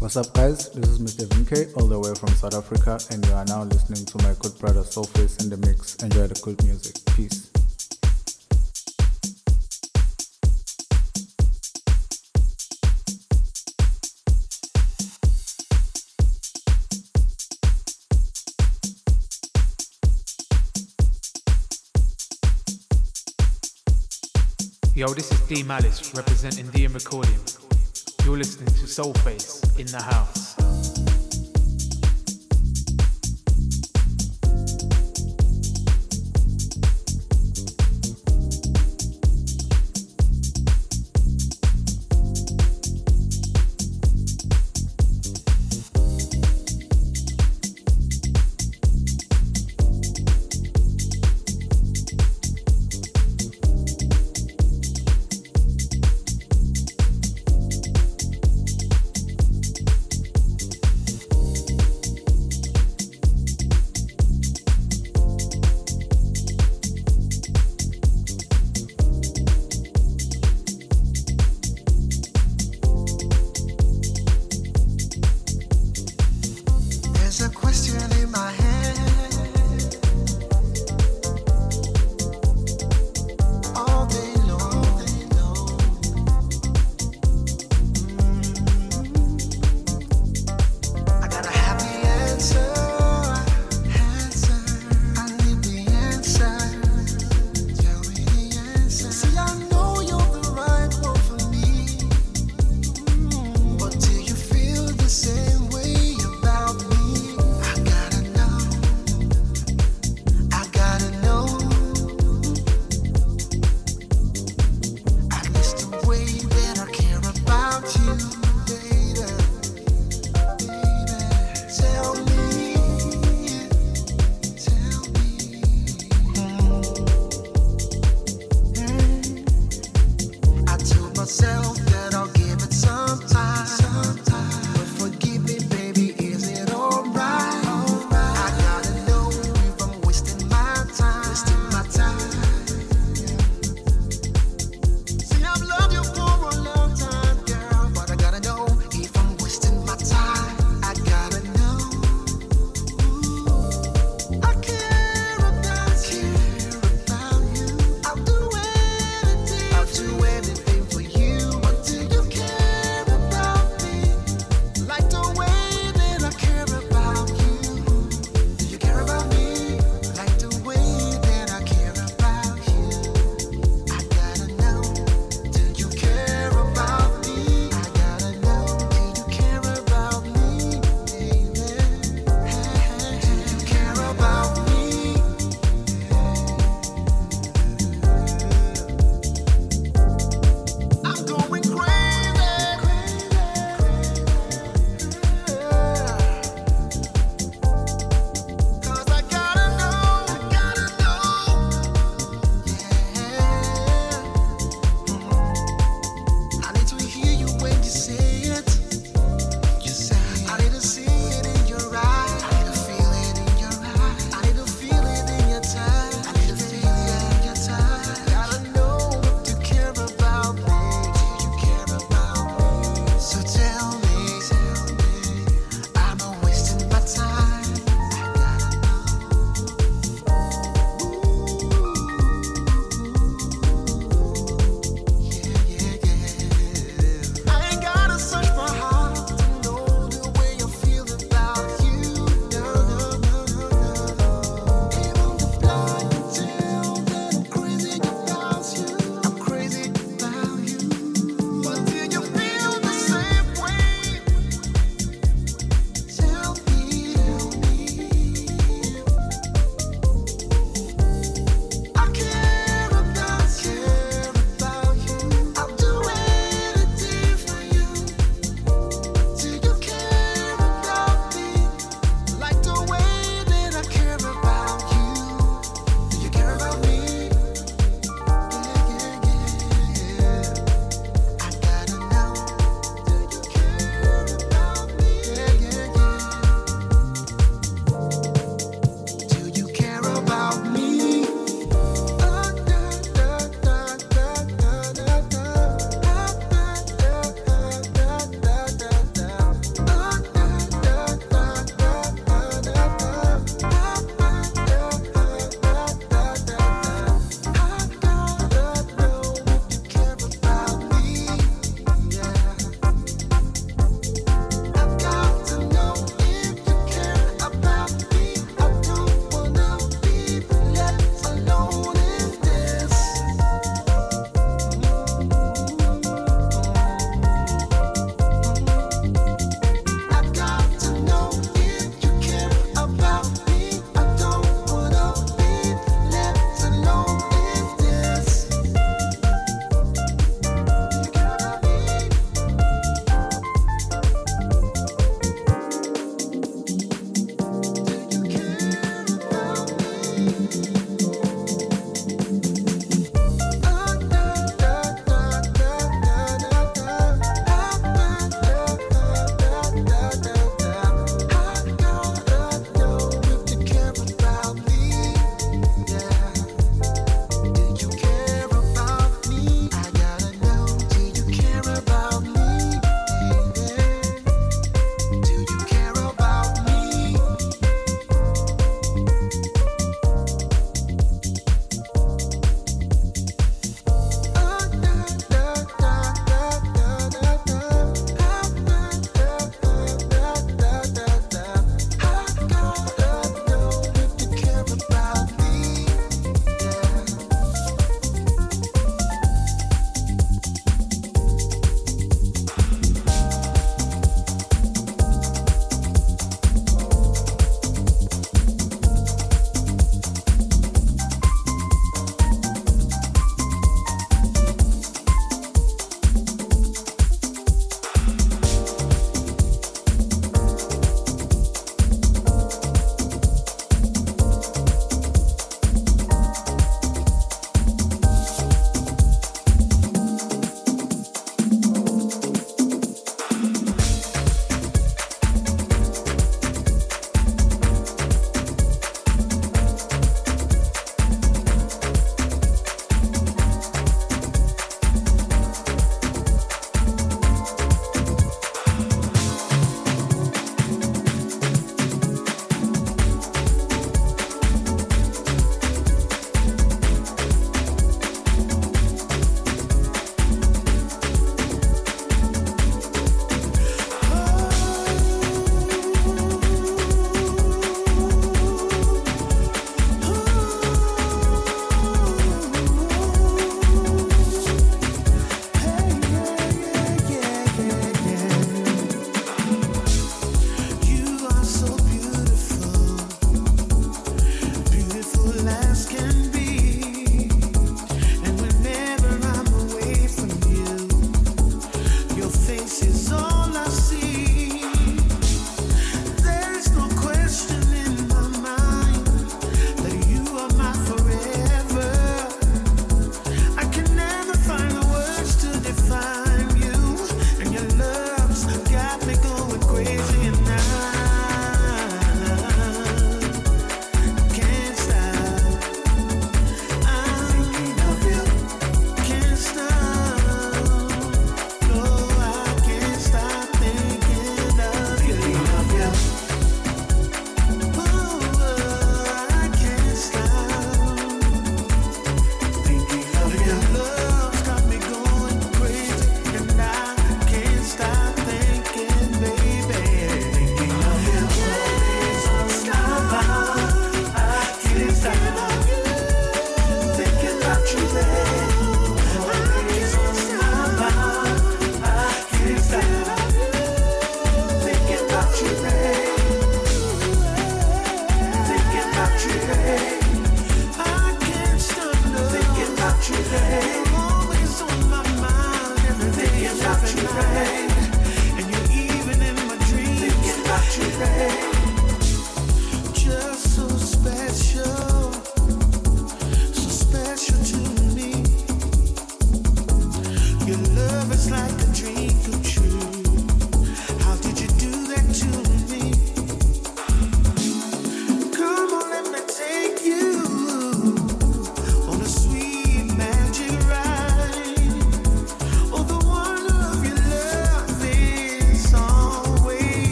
What's up, guys? This is Mr. Vinke, all the way from South Africa, and you are now listening to my good brother Soulface in the mix. Enjoy the good music. Peace. Yo, this is D Malice representing DM Recording. You're listening to Soulface in the house.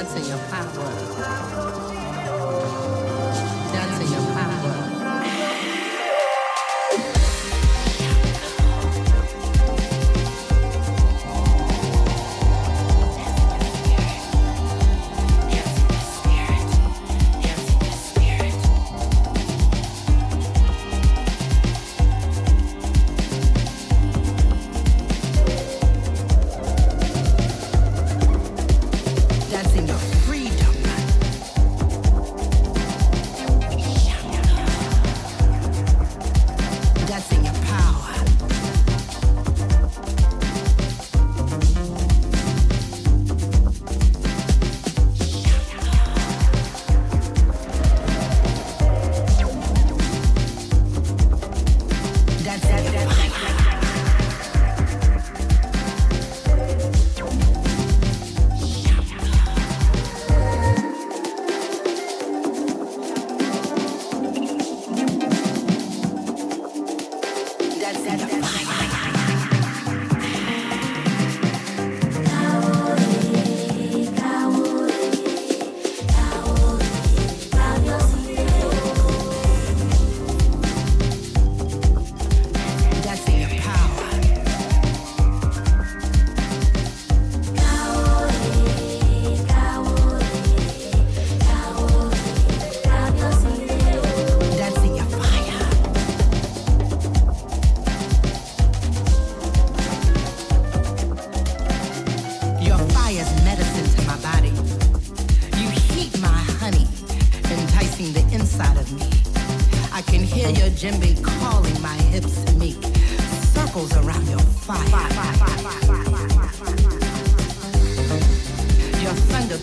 Dancing your power.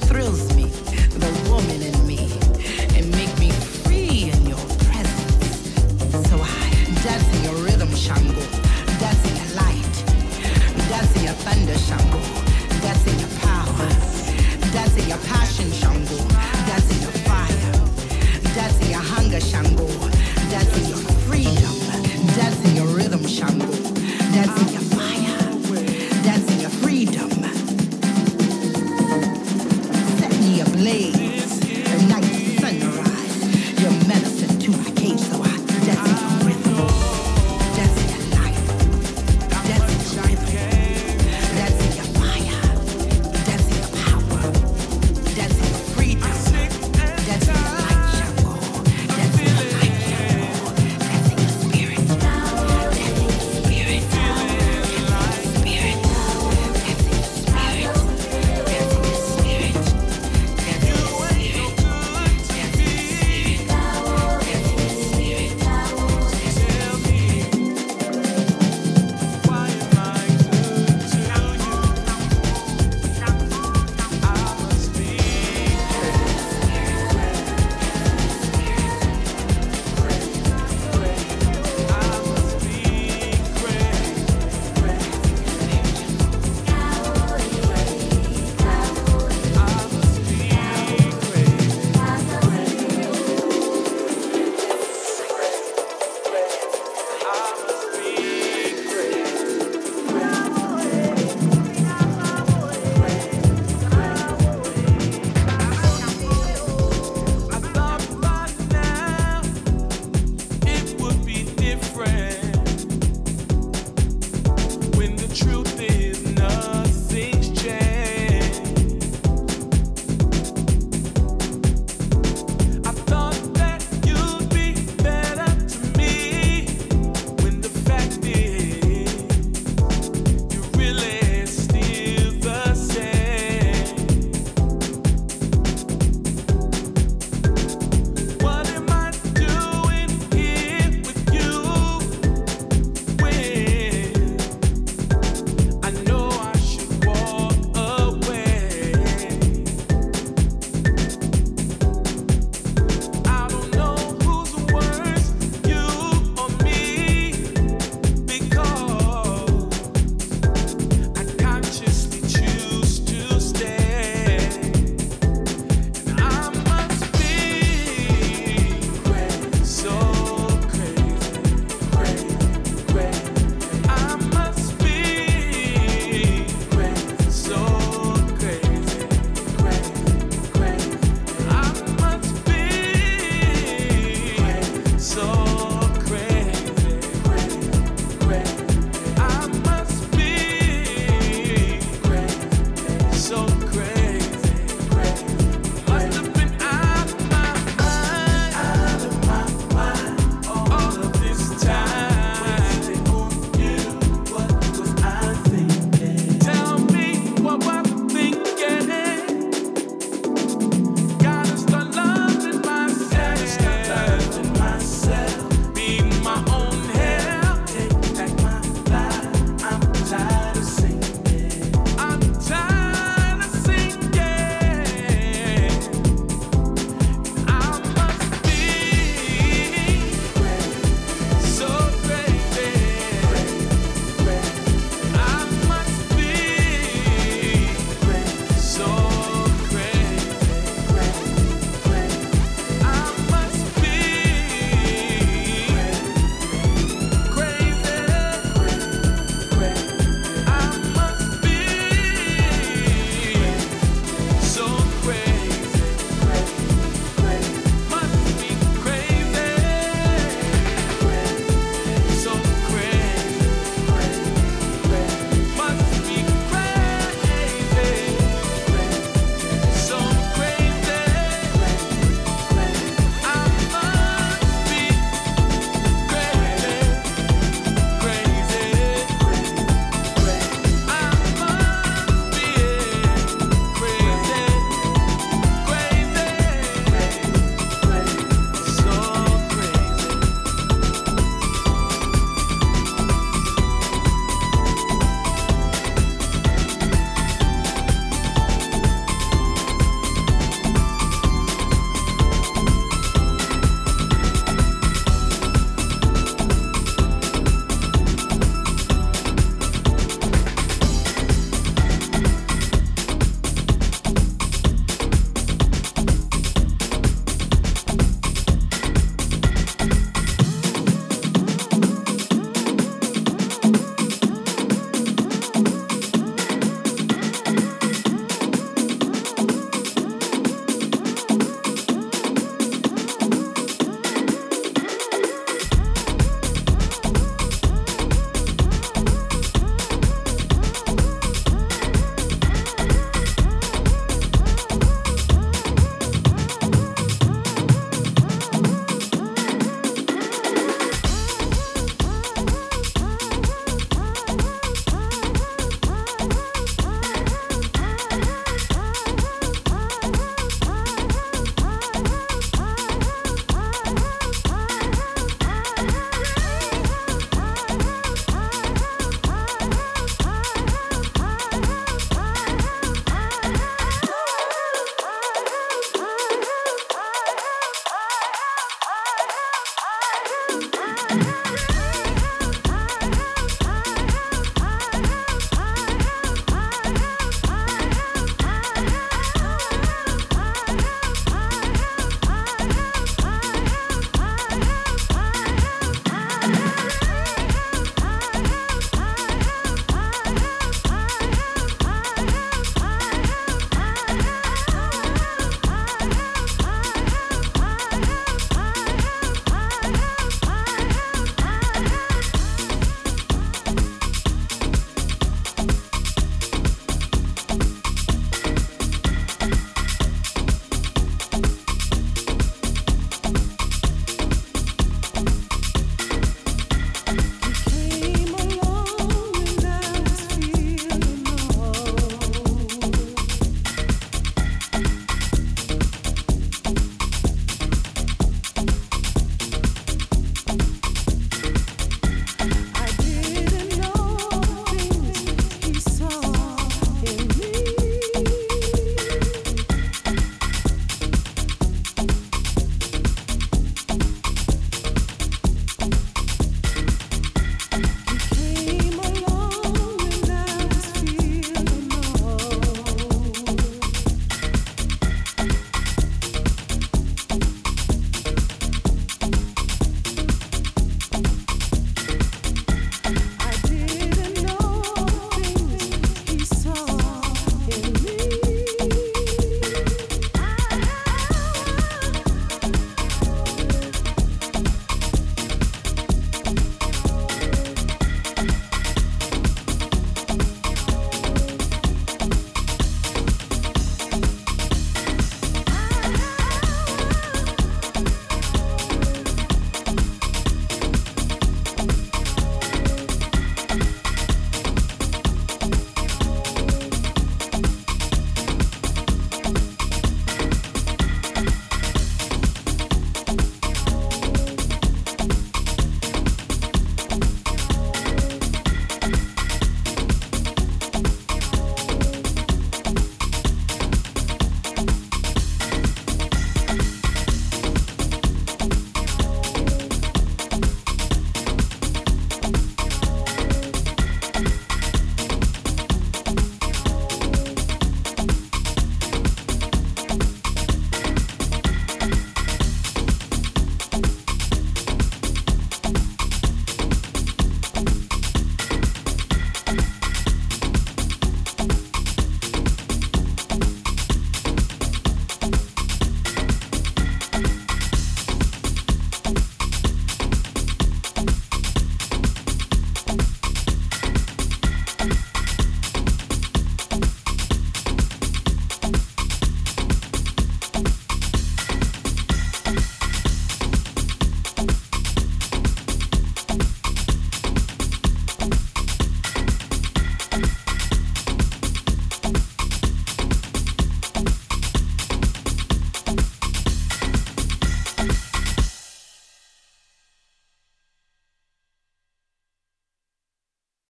Truth is